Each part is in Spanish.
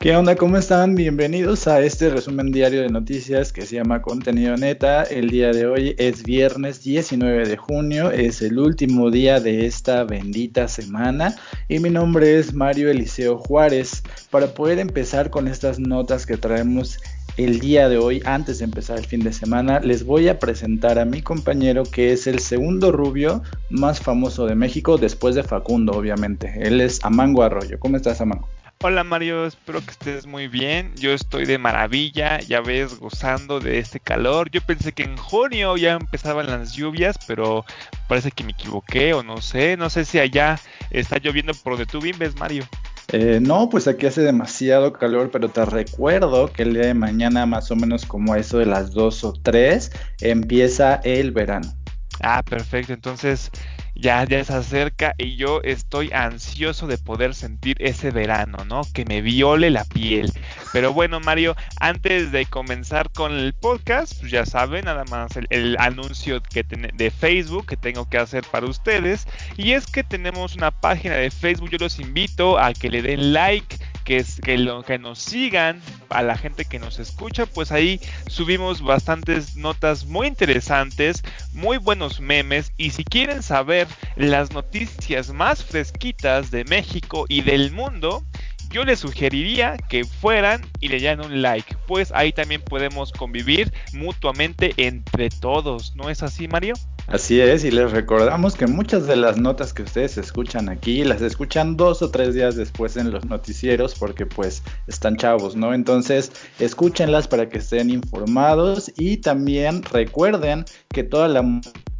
¿Qué onda? ¿Cómo están? Bienvenidos a este resumen diario de noticias que se llama Contenido Neta. El día de hoy es viernes 19 de junio, es el último día de esta bendita semana y mi nombre es Mario Eliseo Juárez. Para poder empezar con estas notas que traemos el día de hoy, antes de empezar el fin de semana, les voy a presentar a mi compañero que es el segundo rubio más famoso de México después de Facundo, obviamente. Él es Amango Arroyo. ¿Cómo estás, Amango? Hola Mario, espero que estés muy bien. Yo estoy de maravilla, ya ves, gozando de este calor. Yo pensé que en junio ya empezaban las lluvias, pero parece que me equivoqué o no sé. No sé si allá está lloviendo por donde tú vives, Mario. Eh, no, pues aquí hace demasiado calor, pero te recuerdo que el día de mañana, más o menos como eso de las 2 o 3, empieza el verano. Ah, perfecto. Entonces, ya, ya se acerca y yo estoy ansioso de poder sentir ese verano, ¿no? Que me viole la piel. Pero bueno, Mario, antes de comenzar con el podcast, pues ya saben, nada más el, anuncio que de Facebook que tengo que hacer para ustedes. Y es que tenemos una página de Facebook, yo los invito a que le den like que, nos sigan, a la gente que nos escucha, pues ahí subimos bastantes notas muy interesantes, muy buenos memes y si quieren saber las noticias más fresquitas de México y del mundo, yo les sugeriría que fueran y le dieran un like, pues ahí también podemos convivir mutuamente entre todos, ¿no es así Mario? Así es, y les recordamos que muchas de las notas que ustedes escuchan aquí las escuchan dos o tres días después en los noticieros porque pues están chavos, ¿no? Entonces escúchenlas para que estén informados y también recuerden que toda la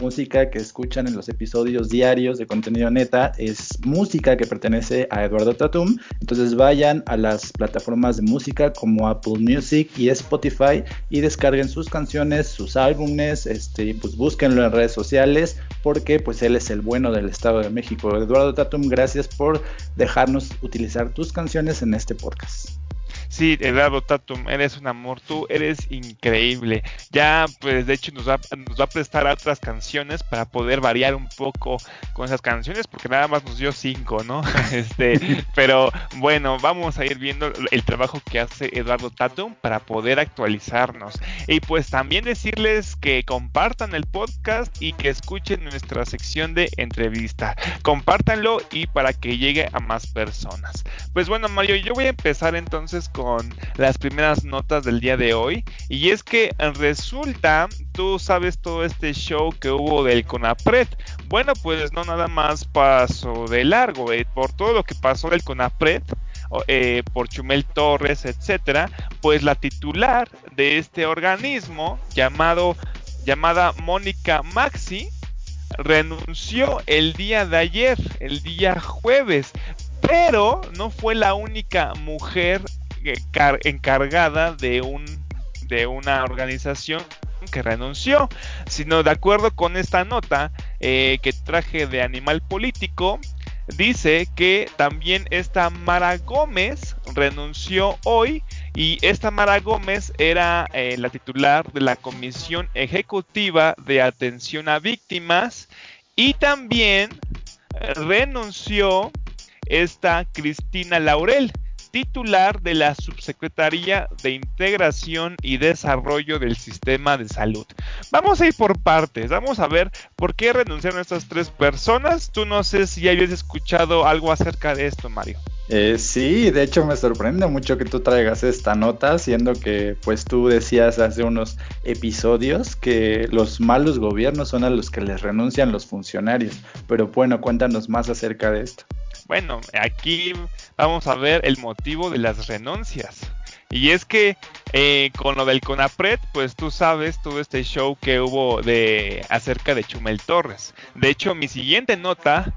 música que escuchan en los episodios diarios de contenido neta es música que pertenece a Eduardo Tatum. Entonces vayan a las plataformas de música como Apple Music y Spotify y descarguen sus canciones, sus álbumes, este, pues búsquenlo en redes sociales porque pues él es el bueno del Estado de México. Eduardo Tatum, gracias por dejarnos utilizar tus canciones en este podcast. Sí, Eduardo Tatum, eres un amor, tú eres increíble. Ya, pues de hecho nos va, nos va a prestar otras canciones para poder variar un poco con esas canciones, porque nada más nos dio cinco, ¿no? este, pero bueno, vamos a ir viendo el trabajo que hace Eduardo Tatum para poder actualizarnos. Y pues también decirles que compartan el podcast y que escuchen nuestra sección de entrevista. Compártanlo y para que llegue a más personas. Pues bueno, Mario, yo voy a empezar entonces con las primeras notas del día de hoy. Y es que resulta, tú sabes todo este show que hubo del CONAPRED. Bueno, pues no nada más pasó de largo, eh, por todo lo que pasó del CONAPRED. Eh, por Chumel Torres, etcétera, pues la titular de este organismo llamado llamada Mónica Maxi renunció el día de ayer, el día jueves, pero no fue la única mujer encargada de un de una organización que renunció, sino de acuerdo con esta nota eh, que traje de Animal Político, dice que también esta Mara Gómez renunció hoy y esta Mara Gómez era eh, la titular de la Comisión Ejecutiva de Atención a Víctimas y también renunció esta Cristina Laurel titular de la Subsecretaría de Integración y Desarrollo del Sistema de Salud. Vamos a ir por partes, vamos a ver por qué renunciaron estas tres personas. Tú no sé si habías escuchado algo acerca de esto, Mario. Eh, sí, de hecho me sorprende mucho que tú traigas esta nota, siendo que pues tú decías hace unos episodios que los malos gobiernos son a los que les renuncian los funcionarios. Pero bueno, cuéntanos más acerca de esto. Bueno, aquí vamos a ver el motivo de las renuncias. Y es que eh, con lo del CONAPRED, pues tú sabes todo este show que hubo de acerca de Chumel Torres. De hecho, mi siguiente nota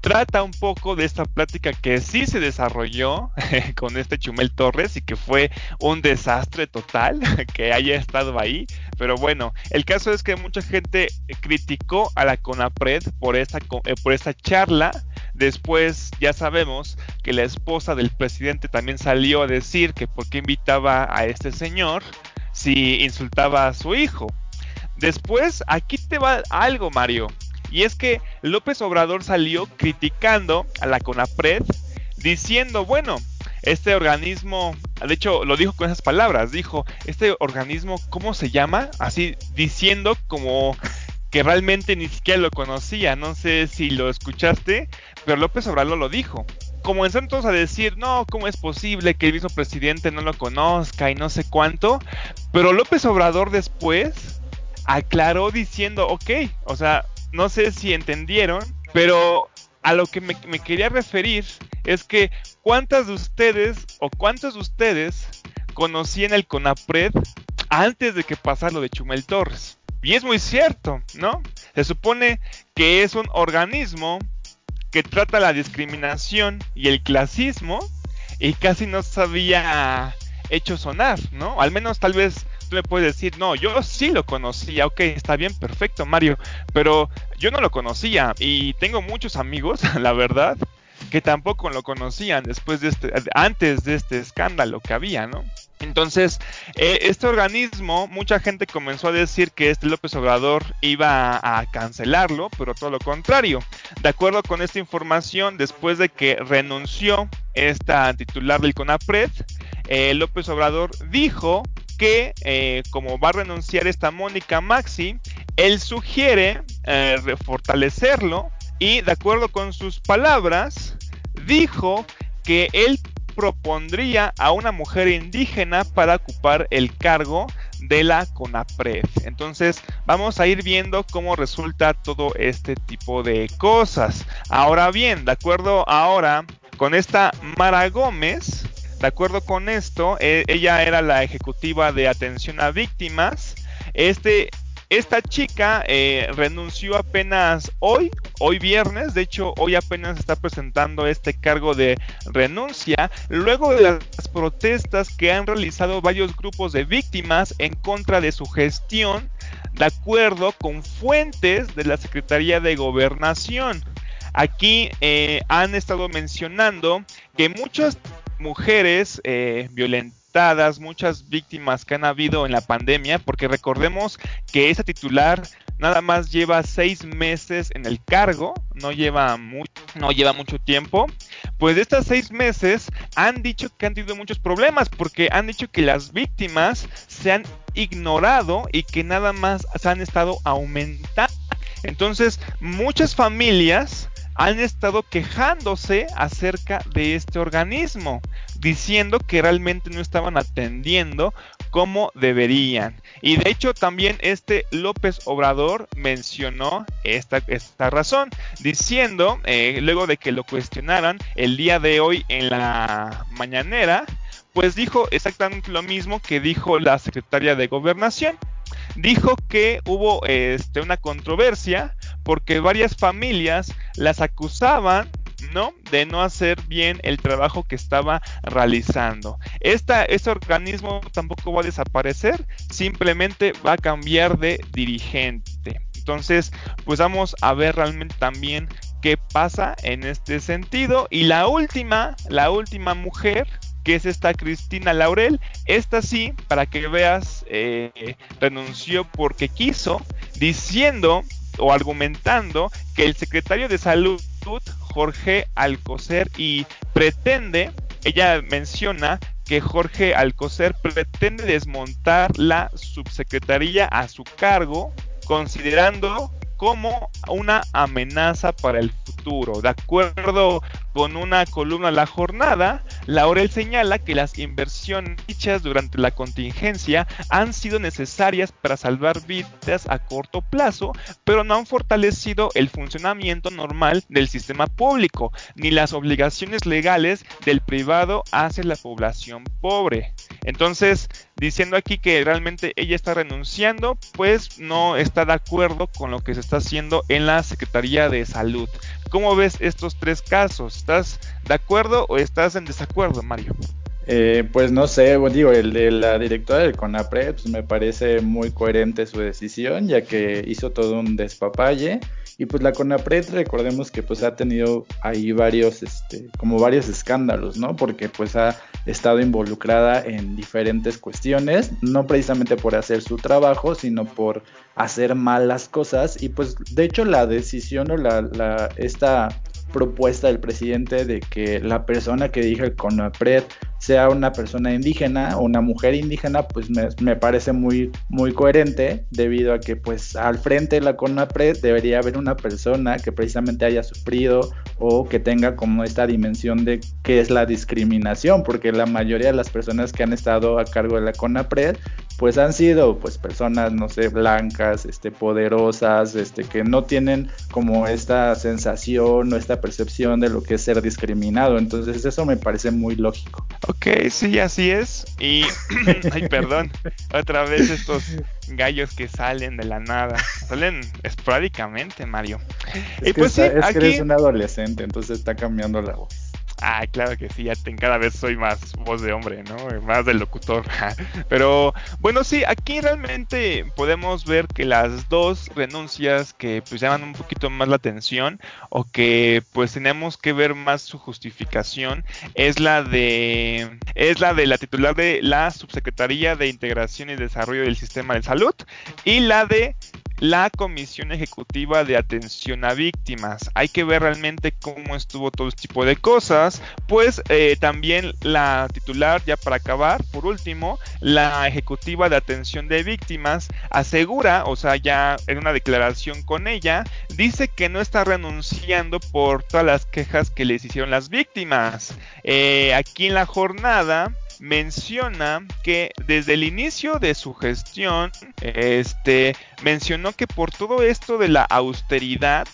trata un poco de esta plática que sí se desarrolló con este Chumel Torres y que fue un desastre total que haya estado ahí. Pero bueno, el caso es que mucha gente criticó a la CONAPRED por esta, eh, por esta charla Después ya sabemos que la esposa del presidente también salió a decir que por qué invitaba a este señor si insultaba a su hijo. Después aquí te va algo, Mario. Y es que López Obrador salió criticando a la CONAPRED diciendo, bueno, este organismo de hecho lo dijo con esas palabras, dijo, este organismo, ¿cómo se llama? Así diciendo como que realmente ni siquiera lo conocía, no sé si lo escuchaste, pero López Obrador lo dijo. Comenzaron todos a decir, no, ¿cómo es posible que el mismo presidente no lo conozca y no sé cuánto? Pero López Obrador después aclaró diciendo, ok, o sea, no sé si entendieron, pero a lo que me, quería referir es que cuántas de ustedes o cuántos de ustedes conocían el CONAPRED antes de que pasara lo de Chumel Torres. Y es muy cierto, ¿no? Se supone que es un organismo que trata la discriminación y el clasismo y casi no se había hecho sonar, ¿no? Al menos tal vez tú me puedes decir, no, yo sí lo conocía, ok, está bien, perfecto, Mario, pero yo no lo conocía y tengo muchos amigos, la verdad, que tampoco lo conocían después de este, antes de este escándalo que había, ¿no? Entonces, eh, este organismo, mucha gente comenzó a decir que este López Obrador iba a, cancelarlo, pero todo lo contrario. De acuerdo con esta información, después de que renunció esta titular del CONAPRED, eh, López Obrador dijo que eh, como va a renunciar esta Mónica Maxi, él sugiere fortalecerlo y de acuerdo con sus palabras, dijo que él propondría a una mujer indígena para ocupar el cargo de la CONAPRED. Entonces vamos a ir viendo cómo resulta todo este tipo de cosas. Ahora bien, de acuerdo ahora con esta Mara Gómez, de acuerdo con esto, e, ella era la ejecutiva de atención a víctimas. Este, esta chica eh, renunció apenas hoy, hoy viernes, de hecho hoy apenas está presentando este cargo de renuncia, luego de las protestas que han realizado varios grupos de víctimas en contra de su gestión, de acuerdo con fuentes de la Secretaría de Gobernación. Aquí eh, han estado mencionando que muchas mujeres eh, muchas víctimas que han habido en la pandemia, porque recordemos que esa titular nada más lleva seis meses en el cargo, no lleva, no lleva mucho tiempo. Pues de estas seis meses han dicho que han tenido muchos problemas, porque han dicho que las víctimas se han ignorado y que nada más se han estado aumentando. Entonces, muchas familias han estado quejándose acerca de este organismo, diciendo que realmente no estaban atendiendo como deberían. Y de hecho también este López Obrador mencionó esta, esta razón, diciendo, eh, luego de que lo cuestionaran el día de hoy en la mañanera, pues dijo exactamente lo mismo que dijo la secretaria de gobernación. Dijo que hubo este, una controversia porque varias familias las acusaban ¿no? De no hacer bien el trabajo que estaba realizando. Esta, este organismo tampoco va a desaparecer, simplemente va a cambiar de dirigente. Entonces, pues vamos a ver realmente también qué pasa en este sentido. Y la última, la última mujer que es esta Cristina Laurel. Esta sí, para que veas, eh, renunció porque quiso, diciendo o argumentando que el secretario de salud, Jorge Alcocer, y pretende, ella menciona que Jorge Alcocer pretende desmontar la subsecretaría a su cargo, considerando como una amenaza para el futuro. De acuerdo con una columna La Jornada, Laurel señala que las inversiones hechas durante la contingencia han sido necesarias para salvar vidas a corto plazo, pero no han fortalecido el funcionamiento normal del sistema público, ni las obligaciones legales del privado hacia la población pobre. Entonces, diciendo aquí que realmente ella está renunciando, pues no está de acuerdo con lo que se está haciendo en la Secretaría de Salud. ¿Cómo ves estos tres casos? ¿Estás de acuerdo o estás en desacuerdo, Mario? Eh, pues no sé, digo, el de la directora del CONAPRED pues me parece muy coherente su decisión, ya que hizo todo un despapalle y pues la CONAPRED, recordemos que pues ha tenido ahí varios, este, como varios escándalos, ¿no? Porque pues ha estado involucrada en diferentes cuestiones, no precisamente por hacer su trabajo, sino por hacer mal las cosas. Y pues de hecho la decisión o la, la esta propuesta del presidente de que la persona que dije el CONAPRED sea una persona indígena o una mujer indígena, pues me, parece muy, muy coherente debido a que pues al frente de la CONAPRED debería haber una persona que precisamente haya sufrido o que tenga como esta dimensión de qué es la discriminación, porque la mayoría de las personas que han estado a cargo de la CONAPRED pues han sido pues personas no sé blancas este poderosas este que no tienen como esta sensación o esta percepción de lo que es ser discriminado entonces eso me parece muy lógico Ok, sí, así es. Y, ay, perdón, otra vez estos gallos que salen de la nada. Salen esporádicamente, Mario. y pues sí, es que eres un adolescente, entonces está cambiando la voz. Ah, claro que sí, ya cada vez soy más voz de hombre, ¿no? Más del locutor. Pero bueno, sí, aquí realmente podemos ver que las dos renuncias que pues llaman un poquito más la atención o que pues tenemos que ver más su justificación es la de es la de la titular de la Subsecretaría de Integración y Desarrollo del Sistema de Salud y la de la Comisión Ejecutiva de Atención a Víctimas. Hay que ver realmente cómo estuvo todo este tipo de cosas. Pues eh, también la titular, ya para acabar, por último, la Ejecutiva de Atención de Víctimas asegura, o sea, ya en una declaración con ella, dice que no está renunciando por todas las quejas que les hicieron las víctimas. Eh, aquí en la jornada menciona que desde el inicio de su gestión, este, mencionó que por todo esto de la austeridad,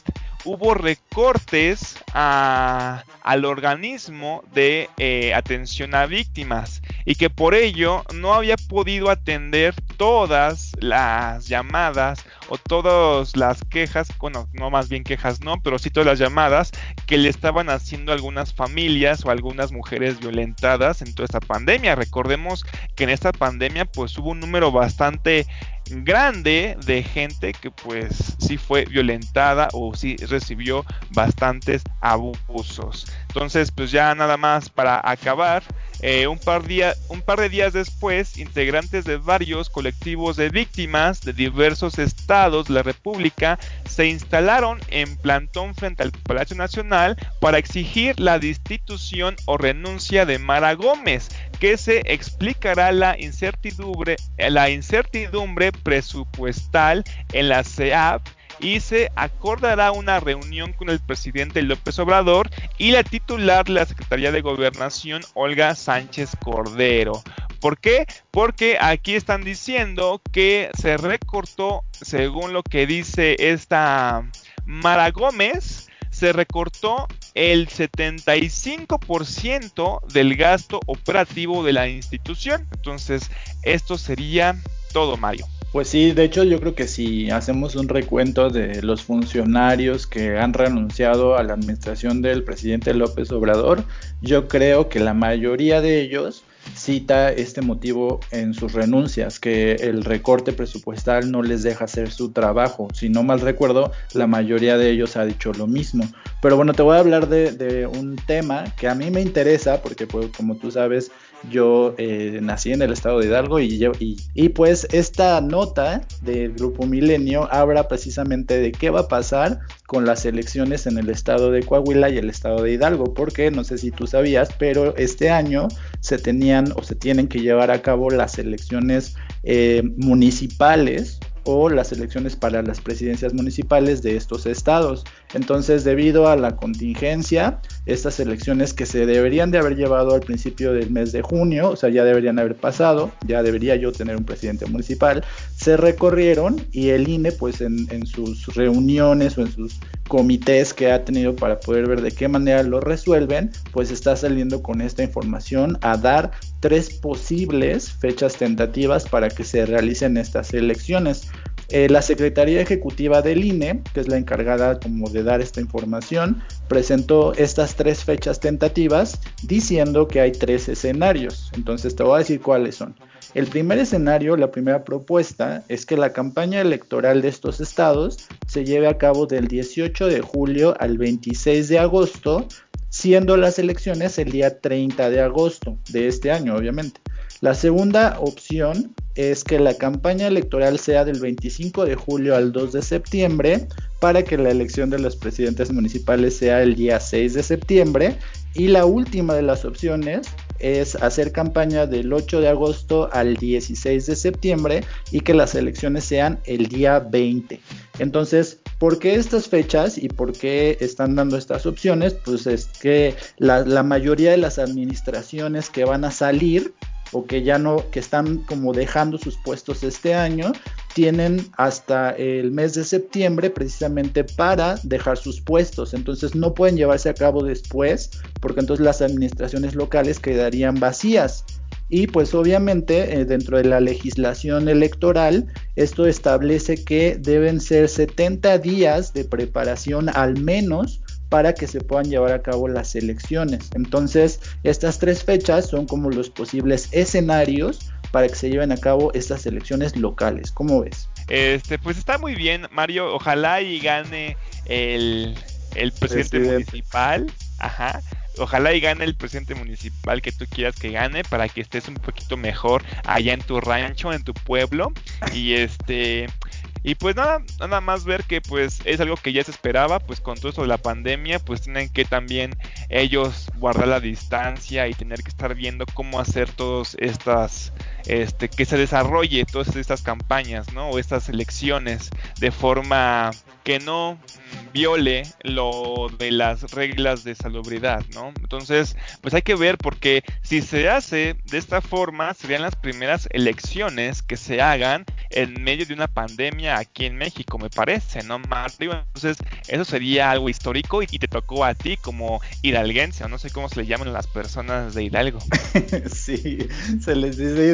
hubo recortes al organismo de eh, atención a víctimas y que por ello no había podido atender todas las llamadas o todas las quejas, bueno, no más bien quejas no, pero sí todas las llamadas que le estaban haciendo algunas familias o algunas mujeres violentadas en toda esta pandemia. Recordemos que en esta pandemia pues hubo un número bastante grande de gente que pues sí fue violentada o sí recibió bastantes abusos. Entonces pues ya nada más para acabar, eh, un, par un par de días después, integrantes de varios colectivos de víctimas de diversos estados de la República se instalaron en plantón frente al Palacio Nacional para exigir la destitución o renuncia de Mara Gómez, que se explicará la incertidumbre, la incertidumbre presupuestal en la CEAP y se acordará una reunión con el presidente López Obrador y la titular de la Secretaría de Gobernación, Olga Sánchez Cordero. ¿Por qué? Porque aquí están diciendo que se recortó, según lo que dice esta Mara Gómez, se recortó el 75% del gasto operativo de la institución. Entonces, esto sería todo, Mario. Pues sí, de hecho yo creo que si hacemos un recuento de los funcionarios que han renunciado a la administración del presidente López Obrador, yo creo que la mayoría de ellos cita este motivo en sus renuncias, que el recorte presupuestal no les deja hacer su trabajo. Si no mal recuerdo, la mayoría de ellos ha dicho lo mismo. Pero bueno, te voy a hablar de, un tema que a mí me interesa, porque pues, como tú sabes, yo eh, nací en el estado de Hidalgo y, y, pues esta nota del Grupo Milenio habla precisamente de qué va a pasar con las elecciones en el estado de Coahuila y el estado de Hidalgo, porque no sé si tú sabías, pero este año se tenían o se tienen que llevar a cabo las elecciones eh, municipales o las elecciones para las presidencias municipales de estos estados. Entonces, debido a la contingencia, estas elecciones que se deberían de haber llevado al principio del mes de junio, o sea, ya deberían haber pasado, ya debería yo tener un presidente municipal, se recorrieron y el INE, pues en, en sus reuniones o en sus comités que ha tenido para poder ver de qué manera lo resuelven, pues está saliendo con esta información a dar tres posibles fechas tentativas para que se realicen estas elecciones. Eh, la Secretaría Ejecutiva del INE, que es la encargada como de dar esta información, presentó estas tres fechas tentativas diciendo que hay tres escenarios. Entonces te voy a decir cuáles son. El primer escenario, la primera propuesta, es que la campaña electoral de estos estados se lleve a cabo del 18 de julio al 26 de agosto, siendo las elecciones el día 30 de agosto de este año, obviamente. La segunda opción es que la campaña electoral sea del 25 de julio al 2 de septiembre, para que la elección de los presidentes municipales sea el día 6 de septiembre. Y la última de las opciones es hacer campaña del 8 de agosto al 16 de septiembre y que las elecciones sean el día 20. Entonces, ¿por qué estas fechas y por qué están dando estas opciones? Pues es que la, mayoría de las administraciones que van a salir o que ya no, que están como dejando sus puestos este año, tienen hasta el mes de septiembre precisamente para dejar sus puestos. Entonces no pueden llevarse a cabo después, porque entonces las administraciones locales quedarían vacías. Y pues obviamente eh, dentro de la legislación electoral, esto establece que deben ser 70 días de preparación al menos para que se puedan llevar a cabo las elecciones. Entonces, estas tres fechas son como los posibles escenarios para que se lleven a cabo estas elecciones locales. ¿Cómo ves? Este, pues está muy bien, Mario. Ojalá y gane el, presidente, municipal. Ajá. Ojalá y gane el presidente municipal que tú quieras que gane para que estés un poquito mejor allá en tu rancho, en tu pueblo. Y este, y pues nada, nada más ver que pues es algo que ya se esperaba, pues con todo esto de la pandemia, pues tienen que también ellos guardar la distancia y tener que estar viendo cómo hacer todas estas, este, que se desarrolle todas estas campañas, ¿no? O estas elecciones de forma que no viole lo de las reglas de salubridad, ¿no? Entonces, pues hay que ver porque si se hace de esta forma, serían las primeras elecciones que se hagan en medio de una pandemia aquí en México, me parece, ¿no, Mario? Entonces, eso sería algo histórico y, te tocó a ti como hidalguense, o no sé cómo se le llaman las personas de Hidalgo. sí, se les dice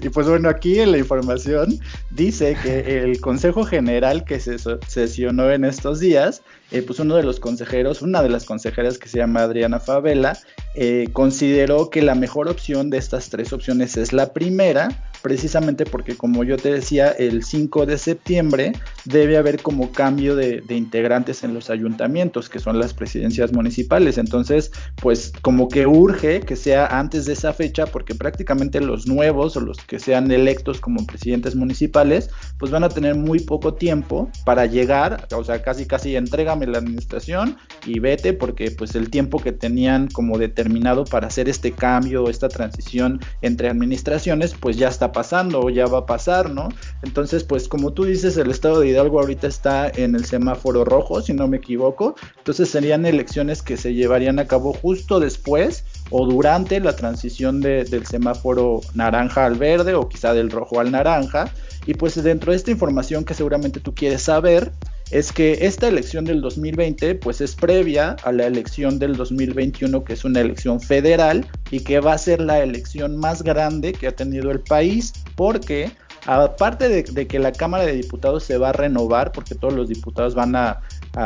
Y pues bueno, aquí en la información dice que el Consejo General que se sesionó en estos días, eh, pues uno de los consejeros, una de las consejeras que se llama Adriana Favela, eh, consideró que la mejor opción de estas tres opciones es la primera, precisamente porque como yo te decía, el 5 de septiembre debe haber como cambio de, integrantes en los ayuntamientos, que son las presidencias municipales. Entonces, pues como que urge que sea antes de esa fecha, porque prácticamente los nuevos o los que sean electos como presidentes municipales, pues van a tener muy poco tiempo para llegar, o sea, casi casi entrégame la administración y vete, porque pues el tiempo que tenían como determinado para hacer este cambio, esta transición entre administraciones, pues ya está pasando o ya va a pasar, ¿no? Entonces, pues como tú dices, el estado de Hidalgo ahorita está en el semáforo rojo, si no me equivoco. Entonces serían elecciones que se llevarían a cabo justo después o durante la transición del semáforo naranja al verde o quizá del rojo al naranja. Y pues dentro de esta información que seguramente tú quieres saber, es que esta elección del 2020 pues es previa a la elección del 2021 que es una elección federal y que va a ser la elección más grande que ha tenido el país porque aparte de, que la Cámara de Diputados se va a renovar porque todos los diputados van a,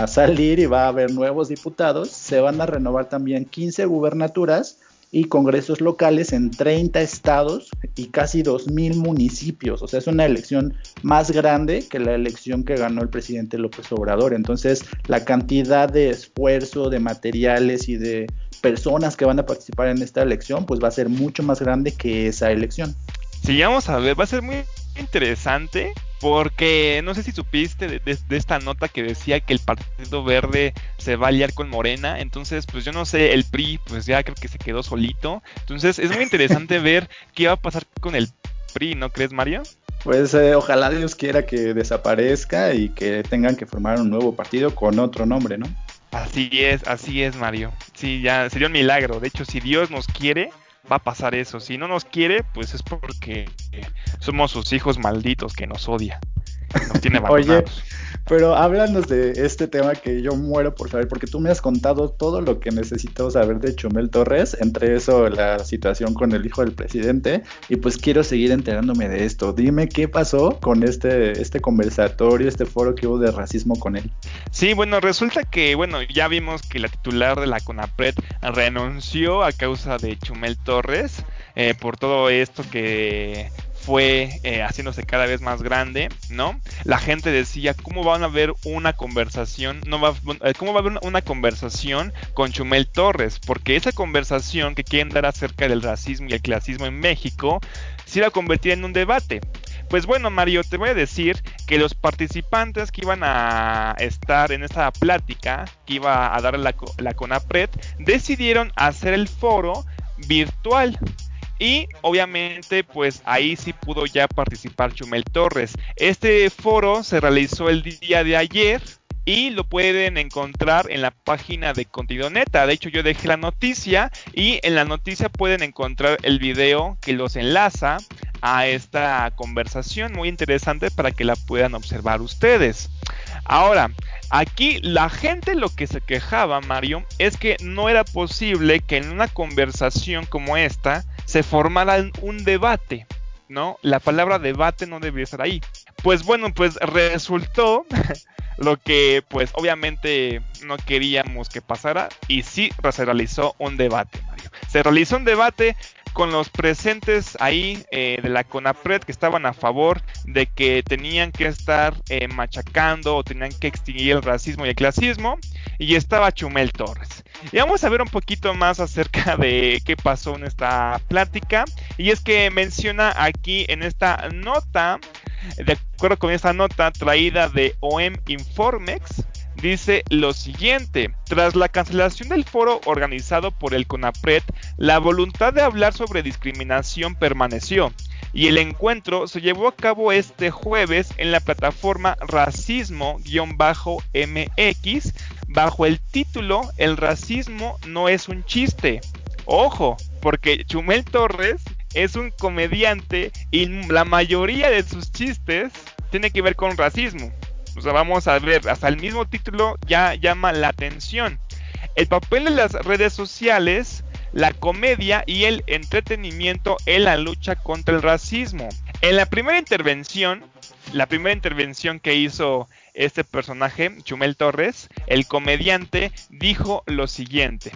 salir y va a haber nuevos diputados, se van a renovar también 15 gubernaturas y congresos locales en 30 estados y casi 2.000 municipios. O sea, es una elección más grande que la elección que ganó el presidente López Obrador. Entonces, la cantidad de esfuerzo, de materiales y de personas que van a participar en esta elección, pues va a ser mucho más grande que esa elección. Sí, vamos a ver, va a ser muy interesante porque no sé si supiste de, esta nota que decía que el Partido Verde se va a aliar con Morena. Entonces, pues yo no sé, el PRI, pues ya creo que se quedó solito. Entonces, es muy interesante ver qué va a pasar con el PRI, ¿no crees, Mario? Pues eh, ojalá Dios quiera que desaparezca y que tengan que formar un nuevo partido con otro nombre, ¿no? Así es, así es, Mario. Sí, ya sería un milagro. De hecho, si Dios nos quiere, va a pasar eso. Si no nos quiere, pues es porque somos sus hijos malditos que nos odia. Nos tiene Oye, pero háblanos de este tema que yo muero por saber, porque tú me has contado todo lo que necesito saber de Chumel Torres, entre eso la situación con el hijo del presidente, y pues quiero seguir enterándome de esto. Dime qué pasó con este, este conversatorio, este foro que hubo de racismo con él. Sí, bueno, resulta que, bueno, ya vimos que la titular de la CONAPRED renunció a causa de Chumel Torres eh, por todo esto que fue eh, haciéndose cada vez más grande, ¿no? La gente decía, ¿cómo van a haber una conversación? No va, eh, ¿Cómo va a haber una conversación con Chumel Torres? Porque esa conversación que quieren dar acerca del racismo y el clasismo en México se iba a convertir en un debate. Pues bueno, Mario, te voy a decir que los participantes que iban a estar en esta plática que iba a dar la, la CONAPRED decidieron hacer el foro virtual. Y obviamente pues ahí sí pudo ya participar Chumel Torres. Este foro se realizó el día de ayer y lo pueden encontrar en la página de Contenido Neta. De hecho, yo dejé la noticia y en la noticia pueden encontrar el video que los enlaza a esta conversación muy interesante para que la puedan observar ustedes. Ahora, aquí la gente lo que se quejaba, Mario, es que no era posible que en una conversación como esta se formara un debate, ¿no? La palabra debate no debía estar ahí. Pues bueno, pues resultó lo que pues obviamente no queríamos que pasara y sí se realizó un debate, Mario. Se realizó un debate con los presentes ahí eh, de la CONAPRED que estaban a favor de que tenían que estar eh, machacando o tenían que extinguir el racismo y el clasismo y estaba Chumel Torres. Y vamos a ver un poquito más acerca de qué pasó en esta plática y es que menciona aquí en esta nota de acuerdo con esta nota traída de OEM Informex, dice lo siguiente, tras la cancelación del foro organizado por el CONAPRED, la voluntad de hablar sobre discriminación permaneció y el encuentro se llevó a cabo este jueves en la plataforma Racismo-MX bajo el título El racismo no es un chiste. Ojo, porque Chumel Torres es un comediante y la mayoría de sus chistes tiene que ver con racismo. O sea, vamos a ver, hasta el mismo título ya llama la atención. El papel de las redes sociales, la comedia y el entretenimiento en la lucha contra el racismo. En la primera intervención, la primera intervención que hizo este personaje, Chumel Torres, el comediante, dijo lo siguiente.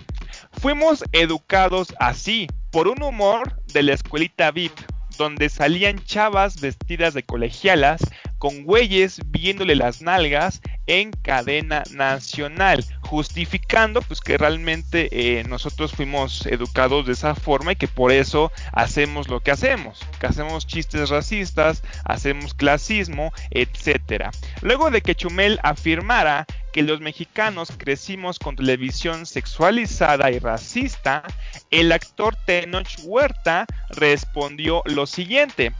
Fuimos educados así, por un humor de la escuelita VIP, donde salían chavas vestidas de colegialas con güeyes viéndole las nalgas en cadena nacional, justificando pues que realmente eh, nosotros fuimos educados de esa forma y que por eso hacemos lo que hacemos, que hacemos chistes racistas, hacemos clasismo, etcétera. Luego de que Chumel afirmara que los mexicanos crecimos con televisión sexualizada y racista, el actor Tenoch Huerta respondió lo siguiente: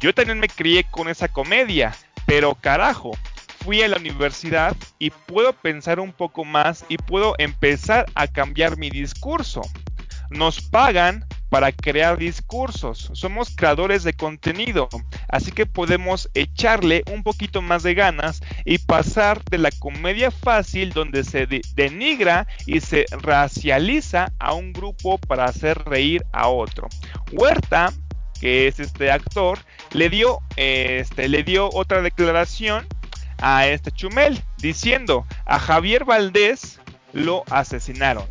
Yo también me crié con esa comedia, pero carajo, fui a la universidad y puedo pensar un poco más y puedo empezar a cambiar mi discurso. Nos pagan para crear discursos, somos creadores de contenido, así que podemos echarle un poquito más de ganas y pasar de la comedia fácil donde se denigra y se racializa a un grupo para hacer reír a otro. Huerta que es este actor, le dio, este, le dio otra declaración a este Chumel, diciendo a Javier Valdés lo asesinaron,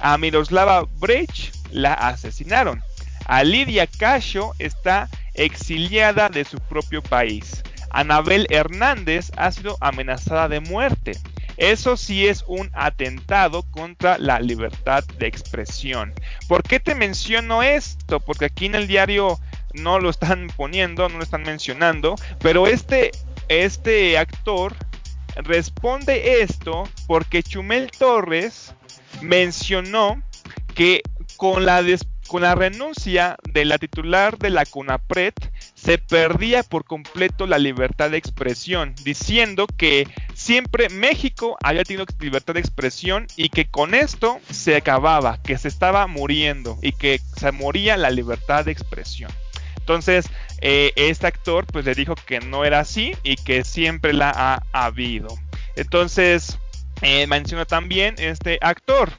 a Miroslava Brecht la asesinaron, a Lidia Casio está exiliada de su propio país, Anabel Hernández ha sido amenazada de muerte. Eso sí es un atentado contra la libertad de expresión. ¿Por qué te menciono esto? Porque aquí en el diario no lo están poniendo, no lo están mencionando, pero este este actor responde esto porque Chumel Torres mencionó que con la, con la renuncia de la titular de la CONAPRED se perdía por completo la libertad de expresión, diciendo que siempre México había tenido libertad de expresión y que con esto se acababa, que se estaba muriendo y que se moría la libertad de expresión. Entonces, eh, este actor pues le dijo que no era así y que siempre la ha habido. Entonces, eh, menciona también este actor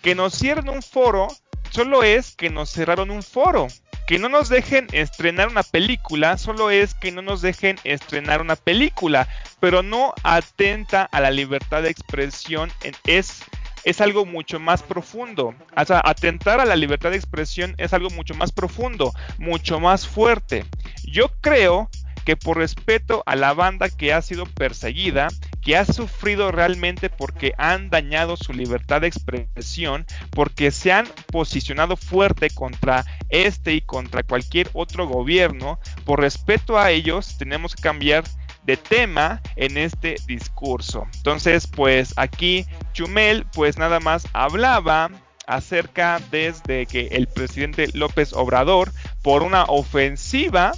que nos cierren un foro solo es que nos cerraron un foro. Que no nos dejen estrenar una película solo es que no nos dejen estrenar una película, pero no atenta a la libertad de expresión. Es es algo mucho más profundo. O sea, atentar a la libertad de expresión es algo mucho más profundo, mucho más fuerte. Yo creo que por respeto a la banda que ha sido perseguida, que ha sufrido realmente porque han dañado su libertad de expresión, porque se han posicionado fuerte contra este y contra cualquier otro gobierno, por respeto a ellos tenemos que cambiar de tema en este discurso. Entonces, pues aquí Chumel pues nada más hablaba acerca desde que el presidente López Obrador por una ofensiva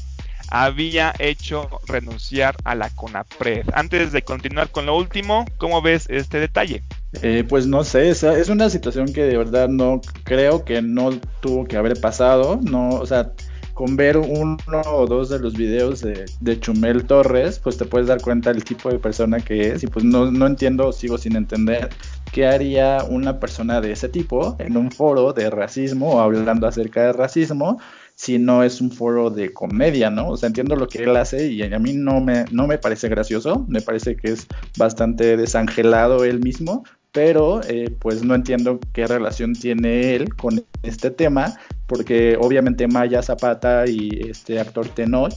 había hecho renunciar a la CONAPRED. Antes de continuar con lo último, ¿cómo ves este detalle? Eh, pues no sé, es, es, una situación que de verdad no creo que no tuvo que haber pasado, no, o sea, con ver uno o dos de los videos de, Chumel Torres, pues te puedes dar cuenta del tipo de persona que es y pues no, no entiendo, sigo sin entender qué haría una persona de ese tipo en un foro de racismo o hablando acerca de racismo si no es un foro de comedia, ¿no? O sea, entiendo lo que él hace y a mí no me, no me parece gracioso, me parece que es bastante desangelado él mismo, pero eh, pues no entiendo qué relación tiene él con este tema, porque obviamente Maya Zapata y este actor Tenoch,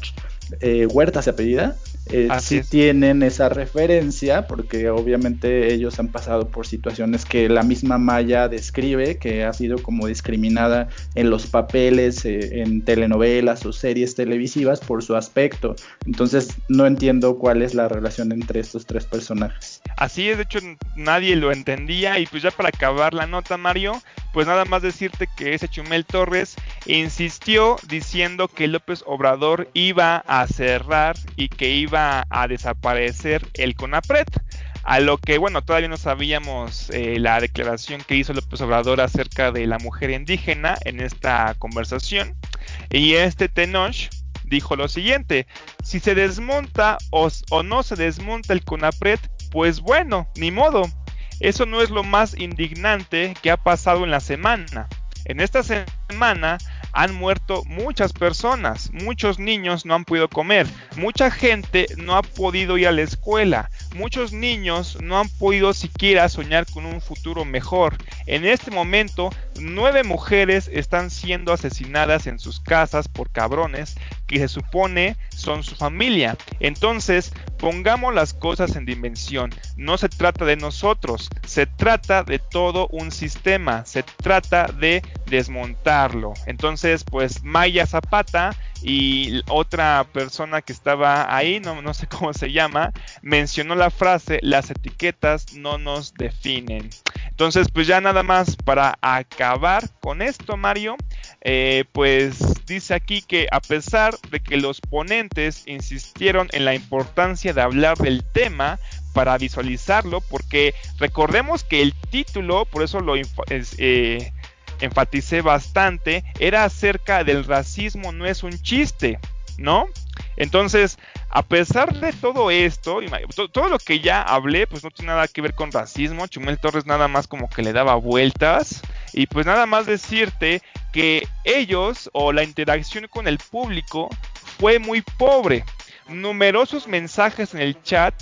eh, Huerta se apellida, eh, sí tienen esa referencia, porque obviamente ellos han pasado por situaciones que la misma Maya describe, que ha sido como discriminada en los papeles, eh, en telenovelas o series televisivas por su aspecto. Entonces no entiendo cuál es la relación entre estos tres personajes. Así es, de hecho nadie lo entendía y pues ya para acabar la nota Mario, pues nada más decirte que ese Chumel Torres insistió diciendo que López Obrador iba a cerrar y que a desaparecer el CONAPRED. A lo que, bueno, todavía no sabíamos eh, la declaración que hizo López Obrador acerca de la mujer indígena en esta conversación. Y este Tenoch dijo lo siguiente, si se desmonta o, o no se desmonta el CONAPRED, pues bueno, ni modo, eso no es lo más indignante que ha pasado en la semana. En esta semana han muerto muchas personas, muchos niños no han podido comer, mucha gente no ha podido ir a la escuela, muchos niños no han podido siquiera soñar con un futuro mejor. En este momento, nueve mujeres están siendo asesinadas en sus casas por cabrones que se supone son su familia. Entonces, pongamos las cosas en dimensión. No se trata de nosotros, se trata de todo un sistema, se trata de desmontarlo. Entonces, pues Maya Zapata y otra persona que estaba ahí, no, no sé cómo se llama, mencionó la frase, las etiquetas no nos definen. Entonces, pues ya nada más para acabar con esto, Mario, eh, pues dice aquí que a pesar de que los ponentes insistieron en la importancia de hablar del tema, para visualizarlo, porque recordemos que el título, por eso lo eh, enfaticé bastante, era acerca del racismo no es un chiste, ¿no? Entonces, a pesar de todo esto, todo lo que ya hablé, pues no tiene nada que ver con racismo. Chumel Torres nada más como que le daba vueltas. Y pues nada más decirte que ellos o la interacción con el público fue muy pobre. Numerosos mensajes en el chat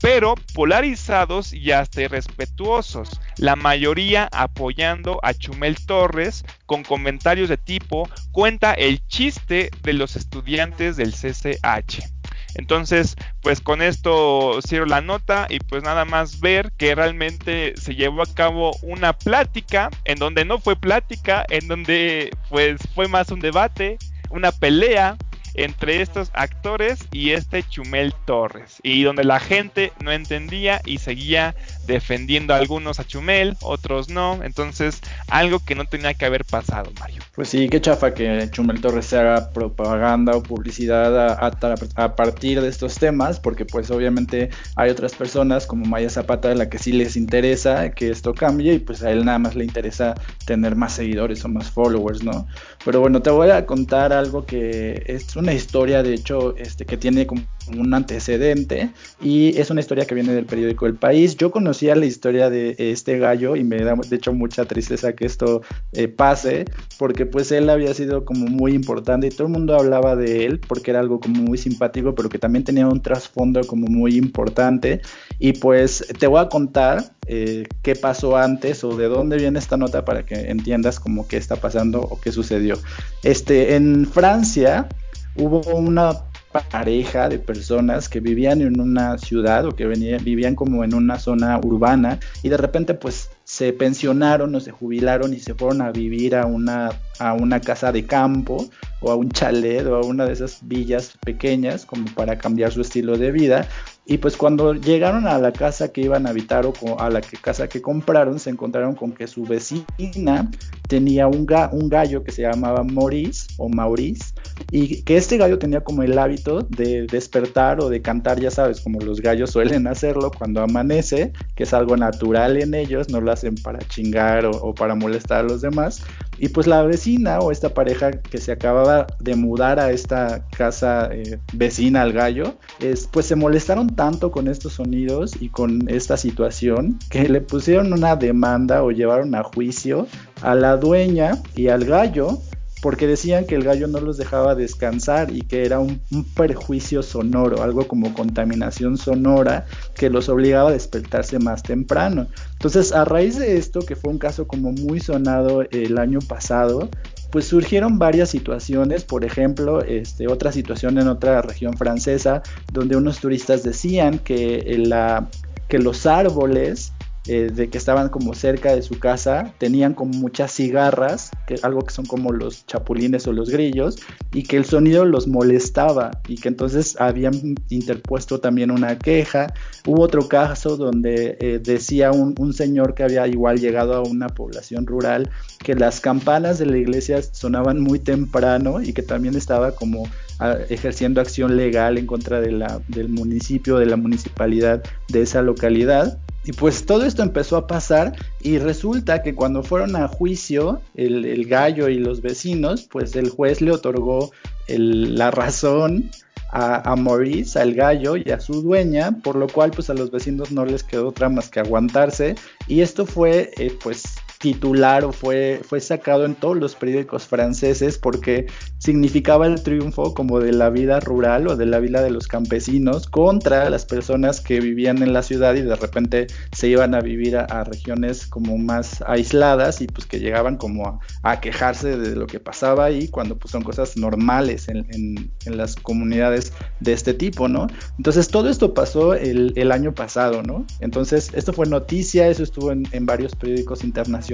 pero polarizados y hasta irrespetuosos, la mayoría apoyando a Chumel Torres con comentarios de tipo cuenta el chiste de los estudiantes del CCH. Entonces, pues con esto cierro la nota y pues nada más ver que realmente se llevó a cabo una plática en donde no fue plática, en donde pues fue más un debate, una pelea entre estos actores y este Chumel Torres, y donde la gente no entendía y seguía defendiendo a algunos a Chumel, otros no, entonces algo que no tenía que haber pasado, Mario. Pues sí, qué chafa que Chumel Torres haga propaganda o publicidad a, a, partir de estos temas, porque pues obviamente hay otras personas como Maya Zapata a la que sí les interesa que esto cambie y pues a él nada más le interesa tener más seguidores o más followers, ¿no? Pero bueno, te voy a contar algo que es un una historia, de hecho, este, que tiene como un antecedente y es una historia que viene del periódico El País. Yo conocía la historia de este gallo y me da de hecho mucha tristeza que esto eh, pase porque pues él había sido como muy importante y todo el mundo hablaba de él porque era algo como muy simpático pero que también tenía un trasfondo como muy importante y pues te voy a contar eh, qué pasó antes o de dónde viene esta nota para que entiendas como qué está pasando o qué sucedió. Este, en Francia hubo una pareja de personas que vivían en una ciudad o que vivían como en una zona urbana y de repente pues se pensionaron o se jubilaron y se fueron a vivir a una, a una casa de campo o a un chalet o a una de esas villas pequeñas como para cambiar su estilo de vida. Y pues cuando llegaron a la casa que iban a habitar o a la casa que compraron, se encontraron con que su vecina tenía un, un gallo que se llamaba Maurice o Maurice y que este gallo tenía como el hábito de despertar o de cantar, ya sabes, como los gallos suelen hacerlo cuando amanece, que es algo natural en ellos, no lo hacen para chingar o, para molestar a los demás. Y pues la vecina o esta pareja que se acababa de mudar a esta casa eh, vecina al gallo, es, pues se molestaron tanto con estos sonidos y con esta situación que le pusieron una demanda o llevaron a juicio a la dueña y al gallo porque decían que el gallo no los dejaba descansar y que era un, perjuicio sonoro, algo como contaminación sonora que los obligaba a despertarse más temprano. Entonces, a raíz de esto, que fue un caso como muy sonado el año pasado, pues surgieron varias situaciones, por ejemplo, este, otra situación en otra región francesa, donde unos turistas decían que, los árboles eh, de que estaban como cerca de su casa, tenían como muchas cigarras, que algo que son como los chapulines o los grillos, y que el sonido los molestaba y que entonces habían interpuesto también una queja. Hubo otro caso donde eh, decía un, señor que había igual llegado a una población rural que las campanas de la iglesia sonaban muy temprano y que también estaba como ah, ejerciendo acción legal en contra del municipio, de la municipalidad de esa localidad. Y pues todo esto empezó a pasar y resulta que cuando fueron a juicio el, gallo y los vecinos, pues el juez le otorgó la razón a, Maurice, al gallo y a su dueña, por lo cual pues a los vecinos no les quedó otra más que aguantarse. Y esto fue eh, pues titular o fue, fue sacado en todos los periódicos franceses porque significaba el triunfo como de la vida rural o de la vida de los campesinos contra las personas que vivían en la ciudad y de repente se iban a vivir a, regiones como más aisladas y pues que llegaban como a, quejarse de lo que pasaba ahí cuando pues son cosas normales en, las comunidades de este tipo, ¿no? Entonces todo esto pasó el, año pasado, ¿no? Entonces esto fue noticia, eso estuvo en, en varios periódicos internacionales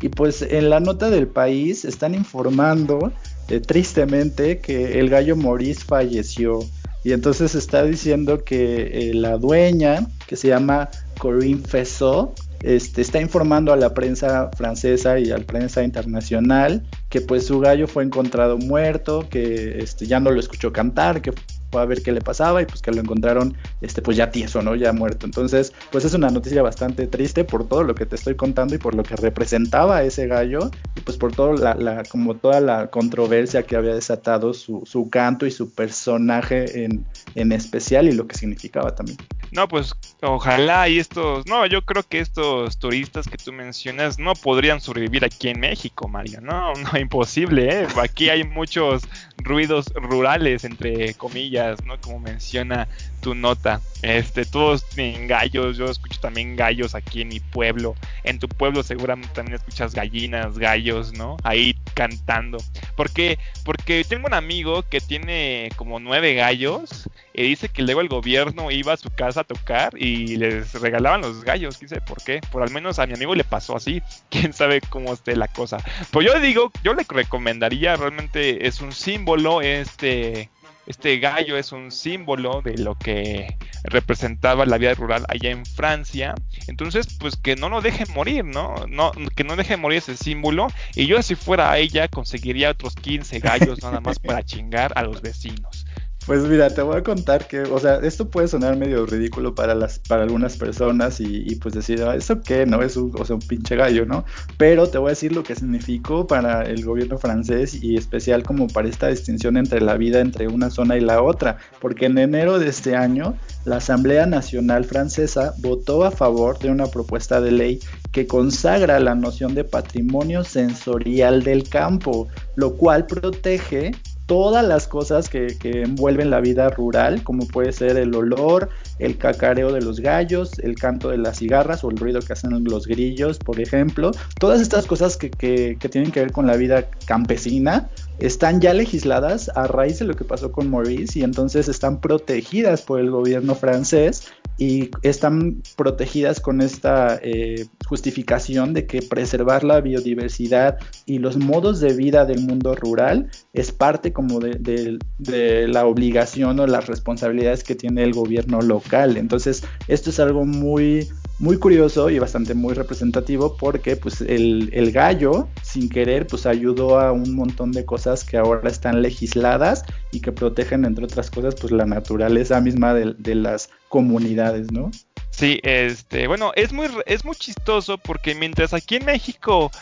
y pues en la nota del país están informando eh, tristemente que el gallo Maurice falleció. Y entonces está diciendo que eh, la dueña que se llama Corinne Fessot este, está informando a la prensa francesa y a la prensa internacional que pues su gallo fue encontrado muerto, que este, ya no lo escuchó cantar, que a ver qué le pasaba y pues que lo encontraron este pues ya tieso, ¿no? Ya muerto. Entonces, pues es una noticia bastante triste por todo lo que te estoy contando y por lo que representaba ese gallo y pues por todo la, como toda la controversia que había desatado su, su canto y su personaje en, en especial y lo que significaba también. No, pues ojalá y estos, no, yo creo que estos turistas que tú mencionas no podrían sobrevivir aquí en México, Mario. No, no, imposible, ¿eh? Aquí hay muchos ruidos rurales, entre comillas, ¿no? Como menciona tu nota. Este, todos tienen gallos, yo escucho también gallos aquí en mi pueblo. En tu pueblo seguramente también escuchas gallinas, gallos, ¿no? Ahí cantando. ¿Por qué? Porque tengo un amigo que tiene como nueve gallos y dice que luego el gobierno iba a su casa a tocar y les regalaban los gallos, quién sabe por qué. Por al menos a mi amigo le pasó así, quién sabe cómo esté la cosa. Pues yo digo, yo le recomendaría, realmente es un símbolo este este gallo es un símbolo de lo que representaba la vida rural allá en Francia. Entonces, pues que no lo deje morir, ¿no? no que no deje morir ese símbolo. Y yo si fuera ella, conseguiría otros 15 gallos nada más para chingar a los vecinos. Pues mira, te voy a contar que, o sea, esto puede sonar medio ridículo para las, para algunas personas y, pues decir, ah, ¿eso qué? No es un, o sea, un pinche gallo, ¿no? Pero te voy a decir lo que significó para el gobierno francés y especial como para esta distinción entre la vida entre una zona y la otra, porque en enero de este año la Asamblea Nacional Francesa votó a favor de una propuesta de ley que consagra la noción de patrimonio sensorial del campo, lo cual protege todas las cosas que, envuelven la vida rural, como puede ser el olor, el cacareo de los gallos, el canto de las cigarras o el ruido que hacen los grillos, por ejemplo. Todas estas cosas que, que tienen que ver con la vida campesina están ya legisladas a raíz de lo que pasó con Maurice y entonces están protegidas por el gobierno francés y están protegidas con esta eh, justificación de que preservar la biodiversidad y los modos de vida del mundo rural es parte como de, de la obligación o las responsabilidades que tiene el gobierno local. Entonces, esto es algo muy muy curioso y bastante muy representativo porque pues el, el, gallo sin querer pues ayudó a un montón de cosas que ahora están legisladas y que protegen entre otras cosas pues la naturaleza misma de, de las comunidades, ¿no? Sí, este, bueno, es muy, es muy chistoso porque mientras aquí en México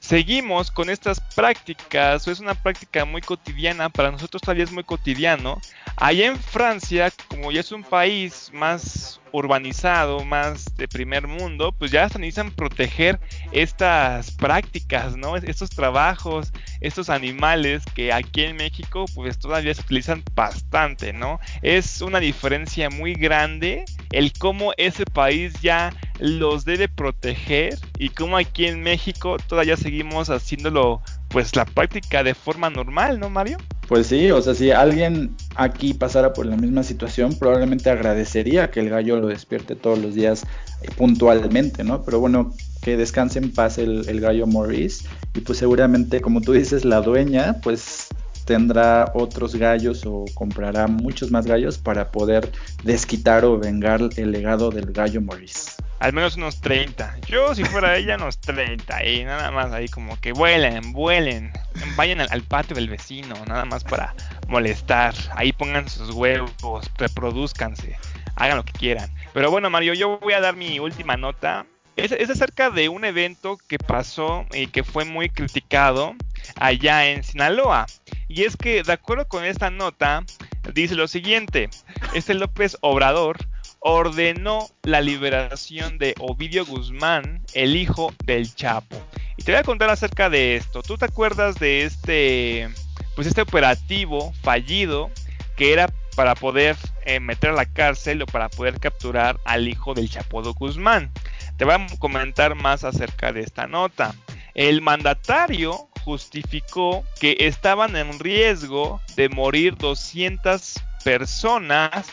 seguimos con estas prácticas, o es una práctica muy cotidiana, para nosotros todavía es muy cotidiano, allá en Francia, como ya es un país más urbanizado, más de primer mundo, pues ya se necesitan proteger estas prácticas, ¿no? Estos trabajos, estos animales que aquí en México pues todavía se utilizan bastante, ¿no? Es una diferencia muy grande el cómo ese país ya los debe proteger y cómo aquí en México todavía seguimos haciéndolo pues la práctica de forma normal, ¿no, Mario? Pues sí, o sea, si alguien aquí pasara por la misma situación, probablemente agradecería que el gallo lo despierte todos los días eh, puntualmente, ¿no? Pero bueno, que descanse en paz el, gallo Maurice y pues seguramente, como tú dices, la dueña, pues tendrá otros gallos o comprará muchos más gallos para poder desquitar o vengar el legado del gallo Maurice al menos unos 30. Yo, si fuera ella, unos 30. Y nada más ahí como que vuelen, vuelen. Vayan al, patio del vecino, nada más para molestar. Ahí pongan sus huevos, reproduzcanse, hagan lo que quieran. Pero bueno, Mario, yo voy a dar mi última nota. Es, es acerca de un evento que pasó y que fue muy criticado allá en Sinaloa. Y es que, de acuerdo con esta nota, dice lo siguiente: Este López Obrador ordenó la liberación de Ovidio Guzmán, el hijo del Chapo. Y te voy a contar acerca de esto. ¿Tú te acuerdas de este, pues este operativo fallido que era para poder eh, meter a la cárcel o para poder capturar al hijo del Chapo de Guzmán? Te voy a comentar más acerca de esta nota. El mandatario justificó que estaban en riesgo de morir 200 personas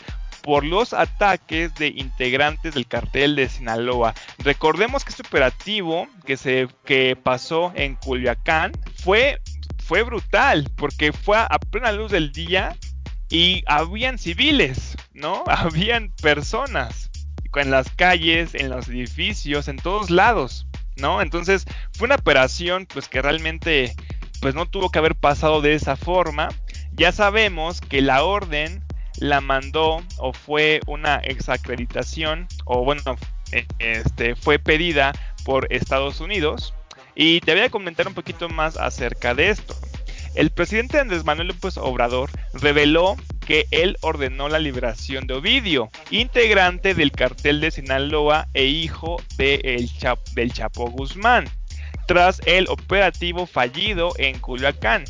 por los ataques de integrantes del cartel de Sinaloa. Recordemos que este operativo que se que pasó en Culiacán fue fue brutal porque fue a plena luz del día y habían civiles, ¿no? Habían personas en las calles, en los edificios, en todos lados, ¿no? Entonces fue una operación pues que realmente pues no tuvo que haber pasado de esa forma. Ya sabemos que la orden la mandó o fue una exacreditación o bueno, eh, este, fue pedida por Estados Unidos. Y te voy a comentar un poquito más acerca de esto. El presidente Andrés Manuel López Obrador reveló que él ordenó la liberación de Ovidio, integrante del cartel de Sinaloa e hijo de del Chapo Guzmán, tras el operativo fallido en Culiacán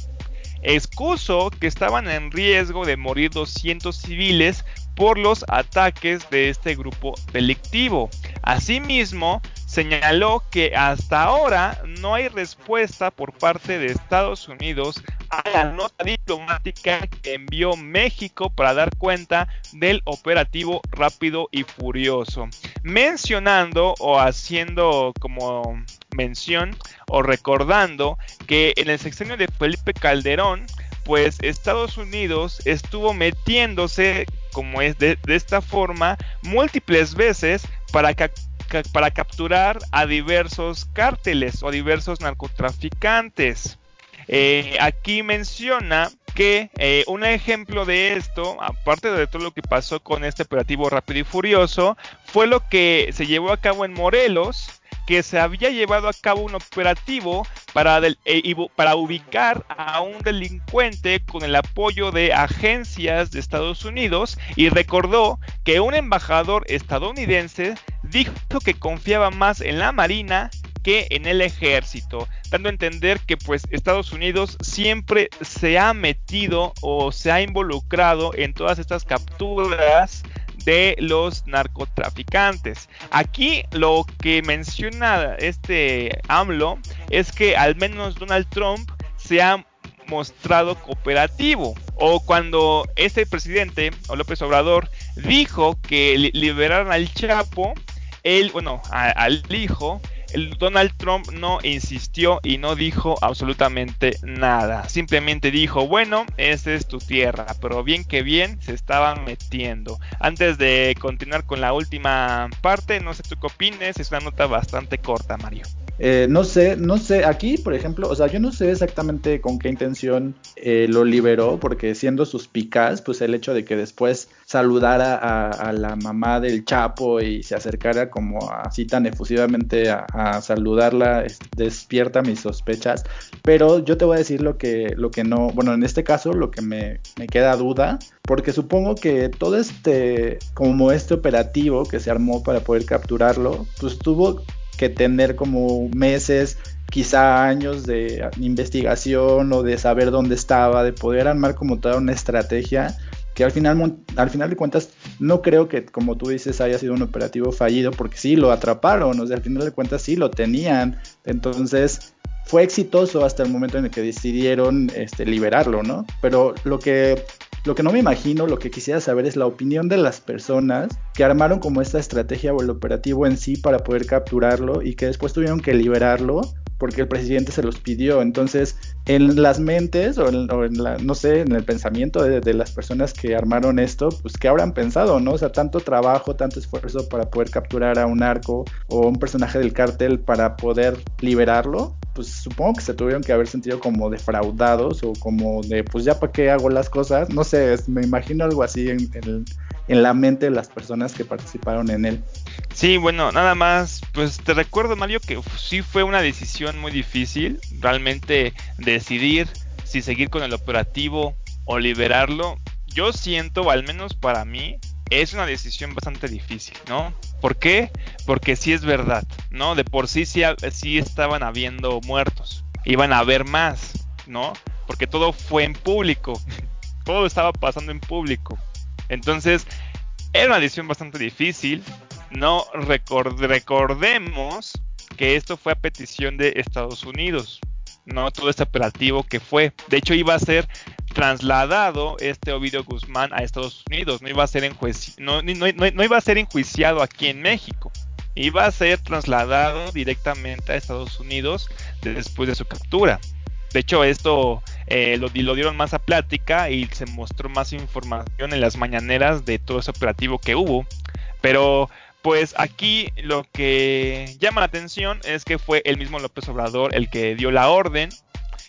excuso que estaban en riesgo de morir 200 civiles por los ataques de este grupo delictivo. Asimismo, señaló que hasta ahora no hay respuesta por parte de Estados Unidos a la nota diplomática que envió México para dar cuenta del operativo rápido y furioso, mencionando o haciendo como mención o recordando que en el sexenio de Felipe Calderón, pues Estados Unidos estuvo metiéndose, como es de, esta forma, múltiples veces para, para capturar a diversos cárteles o diversos narcotraficantes. Eh, aquí menciona que eh, un ejemplo de esto, aparte de todo lo que pasó con este operativo rápido y furioso, fue lo que se llevó a cabo en Morelos, que se había llevado a cabo un operativo para, eh, para ubicar a un delincuente con el apoyo de agencias de Estados Unidos y recordó que un embajador estadounidense dijo que confiaba más en la Marina que en el ejército, dando a entender que pues Estados Unidos siempre se ha metido o se ha involucrado en todas estas capturas de los narcotraficantes. Aquí lo que menciona este AMLO es que al menos Donald Trump se ha mostrado cooperativo. O cuando este presidente, o López Obrador, dijo que liberaron al Chapo, él, bueno, al hijo, Donald Trump no insistió y no dijo absolutamente nada. Simplemente dijo, bueno, esa es tu tierra, pero bien que bien se estaban metiendo. Antes de continuar con la última parte, no sé tú qué opines, es una nota bastante corta, Mario. Eh, no sé, no sé, aquí por ejemplo, o sea, yo no sé exactamente con qué intención eh, lo liberó, porque siendo suspicaz, pues el hecho de que después saludara a, la mamá del Chapo y se acercara como así tan efusivamente a, saludarla, despierta mis sospechas, pero yo te voy a decir lo que, lo que no, bueno, en este caso lo que me, me queda duda, porque supongo que todo este, como este operativo que se armó para poder capturarlo, pues tuvo que tener como meses, quizá años de investigación o de saber dónde estaba, de poder armar como toda una estrategia que al final, al final de cuentas no creo que como tú dices haya sido un operativo fallido porque sí lo atraparon, o sea, al final de cuentas sí lo tenían, entonces fue exitoso hasta el momento en el que decidieron este, liberarlo, ¿no? Pero lo que lo que no me imagino, lo que quisiera saber es la opinión de las personas que armaron como esta estrategia o el operativo en sí para poder capturarlo y que después tuvieron que liberarlo porque el presidente se los pidió. Entonces, en las mentes o en, la, no sé, en el pensamiento de, las personas que armaron esto, pues qué habrán pensado, ¿no? O sea, tanto trabajo, tanto esfuerzo para poder capturar a un arco o un personaje del cártel para poder liberarlo pues supongo que se tuvieron que haber sentido como defraudados o como de, pues ya para qué hago las cosas. No sé, me imagino algo así en, en, la mente de las personas que participaron en él. Sí, bueno, nada más, pues te recuerdo, Mario, que sí fue una decisión muy difícil, realmente decidir si seguir con el operativo o liberarlo. Yo siento, al menos para mí, es una decisión bastante difícil, ¿no? ¿Por qué? Porque sí es verdad, ¿no? De por sí sí, estaban habiendo muertos, iban a haber más, ¿no? Porque todo fue en público, todo estaba pasando en público. Entonces, era una decisión bastante difícil. No recordemos que esto fue a petición de Estados Unidos, no todo este operativo que fue. De hecho, iba a ser trasladado este Ovidio Guzmán a Estados Unidos, no iba a ser enjuiciado aquí en México, iba a ser trasladado directamente a Estados Unidos después de su captura. De hecho, esto eh, lo, lo, dieron más a plática y se mostró más información en las mañaneras de todo ese operativo que hubo. Pero pues aquí lo que llama la atención es que fue el mismo López Obrador el que dio la orden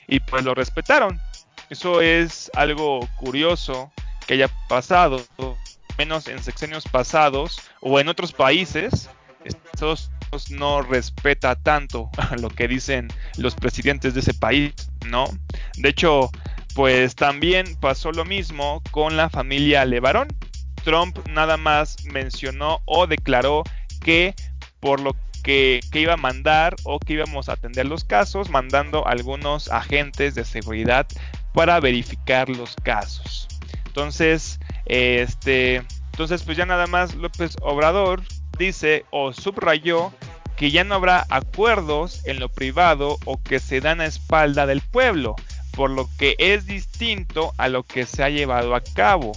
y pues lo respetaron. Eso es algo curioso que haya pasado, menos en sexenios pasados o en otros países. Estados no respeta tanto lo que dicen los presidentes de ese país, ¿no? De hecho, pues también pasó lo mismo con la familia Levarón. Trump nada más mencionó o declaró que por lo que, que, iba a mandar o que íbamos a atender los casos, mandando algunos agentes de seguridad para verificar los casos. Entonces, este, entonces pues ya nada más López Obrador dice o subrayó que ya no habrá acuerdos en lo privado o que se dan a espalda del pueblo, por lo que es distinto a lo que se ha llevado a cabo,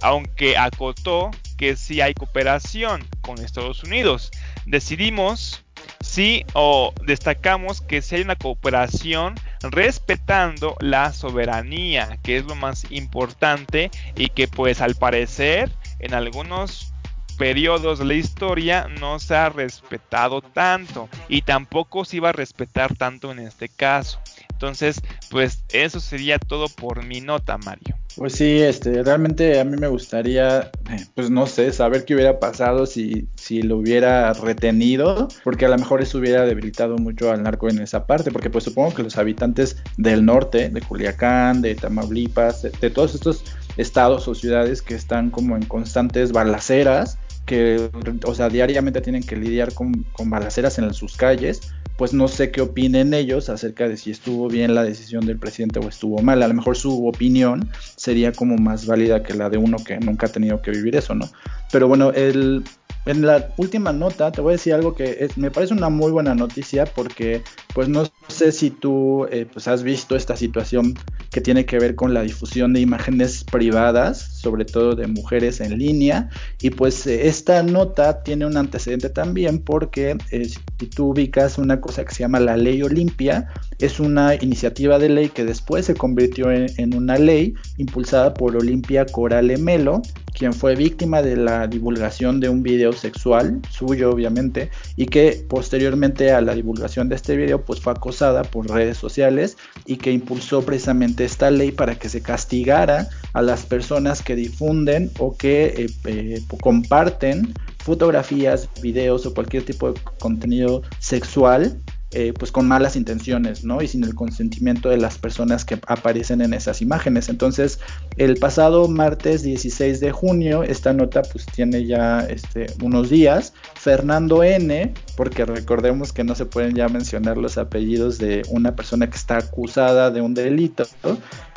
aunque acotó que sí hay cooperación con Estados Unidos. Decidimos sí o destacamos que si hay una cooperación respetando la soberanía, que es lo más importante y que pues al parecer en algunos periodos de la historia no se ha respetado tanto y tampoco se iba a respetar tanto en este caso. Entonces, pues eso sería todo por mi nota, Mario. Pues sí, este, realmente a mí me gustaría, eh, pues no sé, saber qué hubiera pasado si, si lo hubiera retenido, porque a lo mejor eso hubiera debilitado mucho al narco en esa parte, porque pues supongo que los habitantes del norte, de Culiacán, de Tamaulipas, de, todos estos estados o ciudades que están como en constantes balaceras, que, o sea, diariamente tienen que lidiar con, con balaceras en sus calles, pues no sé qué opinen ellos acerca de si estuvo bien la decisión del presidente o estuvo mal. A lo mejor su opinión sería como más válida que la de uno que nunca ha tenido que vivir eso, ¿no? Pero bueno, el, En la última nota te voy a decir algo que me parece una muy buena noticia porque pues no sé si tú eh, pues has visto esta situación que tiene que ver con la difusión de imágenes privadas, sobre todo de mujeres en línea. Y pues eh, esta nota tiene un antecedente también porque eh, si tú ubicas una cosa que se llama la ley Olimpia, es una iniciativa de ley que después se convirtió en, en una ley impulsada por Olimpia Corale Melo, quien fue víctima de la divulgación de un video sexual suyo obviamente y que posteriormente a la divulgación de este video pues fue acosada por redes sociales y que impulsó precisamente esta ley para que se castigara a las personas que difunden o que eh, eh, comparten fotografías, videos o cualquier tipo de contenido sexual eh, pues con malas intenciones, ¿no? Y sin el consentimiento de las personas que aparecen en esas imágenes. Entonces, el pasado martes 16 de junio, esta nota pues tiene ya este, unos días. Fernando N, porque recordemos que no se pueden ya mencionar los apellidos de una persona que está acusada de un delito,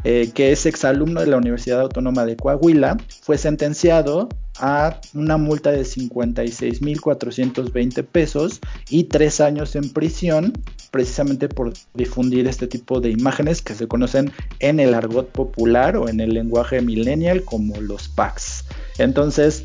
eh, que es exalumno de la Universidad Autónoma de Coahuila, fue sentenciado a una multa de 56.420 pesos y tres años en prisión precisamente por difundir este tipo de imágenes que se conocen en el argot popular o en el lenguaje millennial como los packs. Entonces,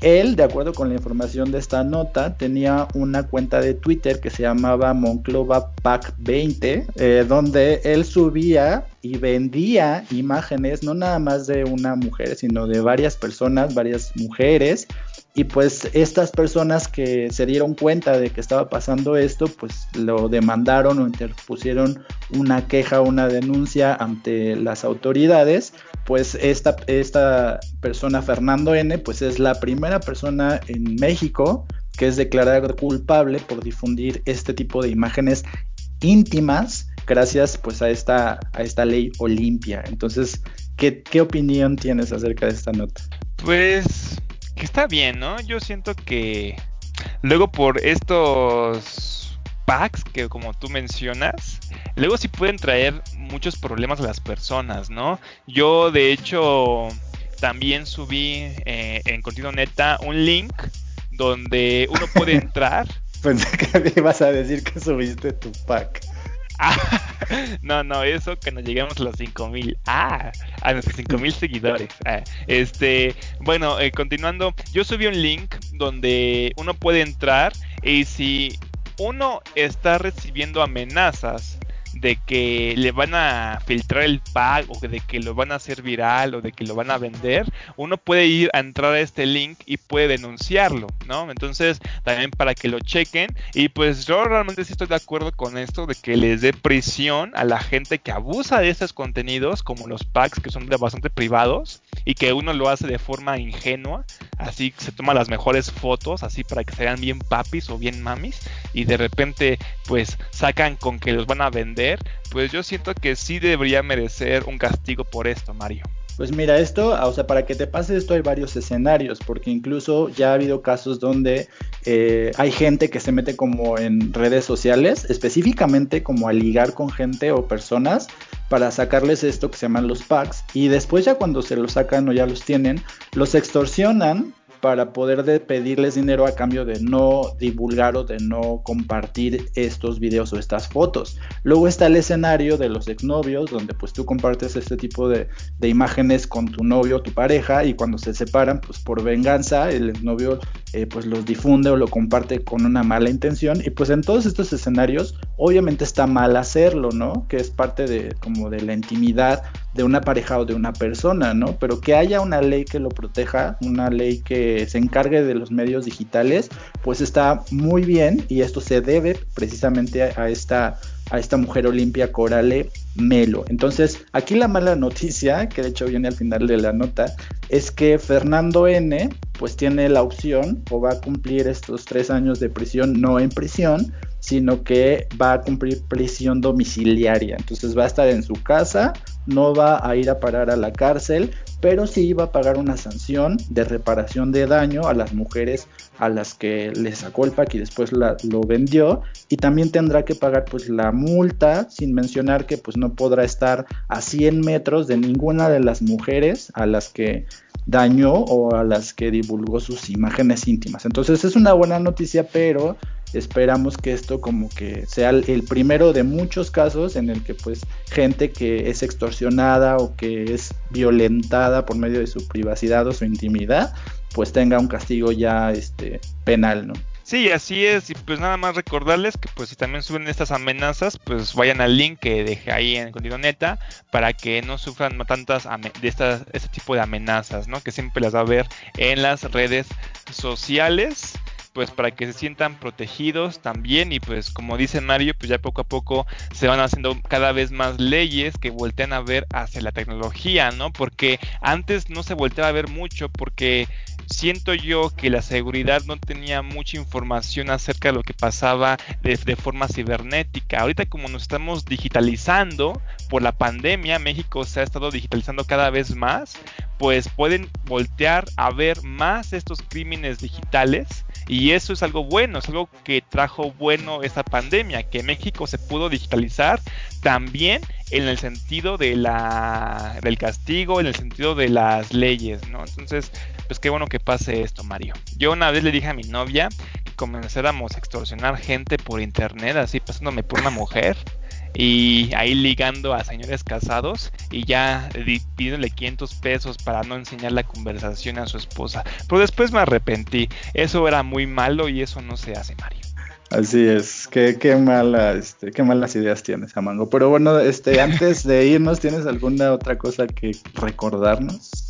él, de acuerdo con la información de esta nota, tenía una cuenta de Twitter que se llamaba Monclova Pack 20, eh, donde él subía y vendía imágenes no nada más de una mujer, sino de varias personas, varias mujeres, y pues estas personas que se dieron cuenta de que estaba pasando esto, pues lo demandaron o interpusieron una queja, una denuncia ante las autoridades. Pues esta, esta persona, Fernando N., pues es la primera persona en México que es declarada culpable por difundir este tipo de imágenes íntimas gracias pues a esta, a esta ley Olimpia. Entonces, ¿qué, ¿qué opinión tienes acerca de esta nota? Pues que está bien, ¿no? Yo siento que luego por estos packs que como tú mencionas, luego sí pueden traer muchos problemas a las personas, ¿no? Yo de hecho también subí eh, en Continuo Neta un link donde uno puede entrar. Pensé que me ibas a decir que subiste tu pack. no, no, eso que nos lleguemos a los 5000. Ah, a nuestros 5000 seguidores. Ah, este, bueno, eh, continuando, yo subí un link donde uno puede entrar y si uno está recibiendo amenazas de que le van a filtrar el pack o de que lo van a hacer viral o de que lo van a vender, uno puede ir a entrar a este link y puede denunciarlo, ¿no? Entonces, también para que lo chequen y pues yo realmente sí estoy de acuerdo con esto de que les dé prisión a la gente que abusa de estos contenidos como los packs que son bastante privados y que uno lo hace de forma ingenua, así se toma las mejores fotos así para que se vean bien papis o bien mamis y de repente pues sacan con que los van a vender pues yo siento que sí debería merecer un castigo por esto, Mario. Pues mira, esto, o sea, para que te pase esto hay varios escenarios, porque incluso ya ha habido casos donde eh, hay gente que se mete como en redes sociales, específicamente como a ligar con gente o personas para sacarles esto que se llaman los packs, y después ya cuando se los sacan o ya los tienen, los extorsionan para poder de pedirles dinero a cambio de no divulgar o de no compartir estos videos o estas fotos. Luego está el escenario de los exnovios, donde pues tú compartes este tipo de, imágenes con tu novio o tu pareja y cuando se separan, pues por venganza, el exnovio eh, pues los difunde o lo comparte con una mala intención y pues en todos estos escenarios obviamente está mal hacerlo, ¿no? Que es parte de como de la intimidad de una pareja o de una persona, ¿no? Pero que haya una ley que lo proteja, una ley que se encargue de los medios digitales, pues está muy bien y esto se debe precisamente a esta a esta mujer Olimpia Corale Melo. Entonces, aquí la mala noticia, que de hecho viene al final de la nota, es que Fernando N, pues tiene la opción o va a cumplir estos tres años de prisión, no en prisión, sino que va a cumplir prisión domiciliaria. Entonces va a estar en su casa, no va a ir a parar a la cárcel, pero sí va a pagar una sanción de reparación de daño a las mujeres a las que le sacó el pack y después lo vendió y también tendrá que pagar pues la multa sin mencionar que pues no podrá estar a 100 metros de ninguna de las mujeres a las que dañó o a las que divulgó sus imágenes íntimas. Entonces es una buena noticia, pero esperamos que esto como que sea el primero de muchos casos en el que pues gente que es extorsionada o que es violentada por medio de su privacidad o su intimidad pues tenga un castigo ya este penal, ¿no? Sí, así es, y pues nada más recordarles que pues si también suben estas amenazas, pues vayan al link que dejé ahí en el neta para que no sufran tantas de estas, este tipo de amenazas, ¿no? Que siempre las va a ver en las redes sociales pues para que se sientan protegidos también y pues como dice Mario, pues ya poco a poco se van haciendo cada vez más leyes que voltean a ver hacia la tecnología, ¿no? Porque antes no se volteaba a ver mucho porque siento yo que la seguridad no tenía mucha información acerca de lo que pasaba de, de, forma cibernética. Ahorita como nos estamos digitalizando por la pandemia, México se ha estado digitalizando cada vez más, pues pueden voltear a ver más estos crímenes digitales y eso es algo bueno, es algo que trajo bueno esta pandemia, que México se pudo digitalizar también en el sentido de la, del castigo, en el sentido de las leyes, ¿no? Entonces, pues qué bueno que pase esto, Mario. Yo una vez le dije a mi novia que comenzáramos a extorsionar gente por internet, así pasándome por una mujer y ahí ligando a señores casados y ya pidiéndole 500 pesos para no enseñar la conversación a su esposa. Pero después me arrepentí. Eso era muy malo y eso no se hace, Mario. Así es, qué, qué, mala, este, qué malas ideas tienes, Amango. Pero bueno, este, antes de irnos, ¿tienes alguna otra cosa que recordarnos?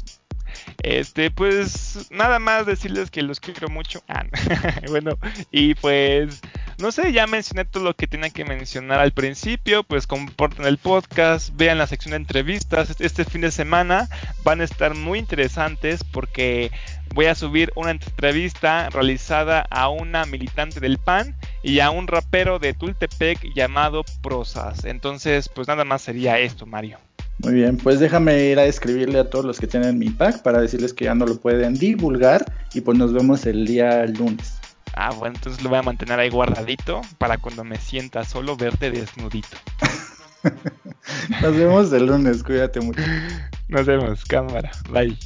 Este, pues nada más decirles que los quiero mucho. Ah, bueno, y pues no sé, ya mencioné todo lo que tenía que mencionar al principio, pues comporten el podcast, vean la sección de entrevistas. Este fin de semana van a estar muy interesantes porque voy a subir una entrevista realizada a una militante del PAN y a un rapero de Tultepec llamado Prosas. Entonces, pues nada más sería esto, Mario. Muy bien, pues déjame ir a escribirle a todos los que tienen mi pack para decirles que ya no lo pueden divulgar y pues nos vemos el día lunes. Ah, bueno, entonces lo voy a mantener ahí guardadito para cuando me sienta solo verte desnudito. nos vemos el lunes, cuídate mucho. Nos vemos, cámara, bye.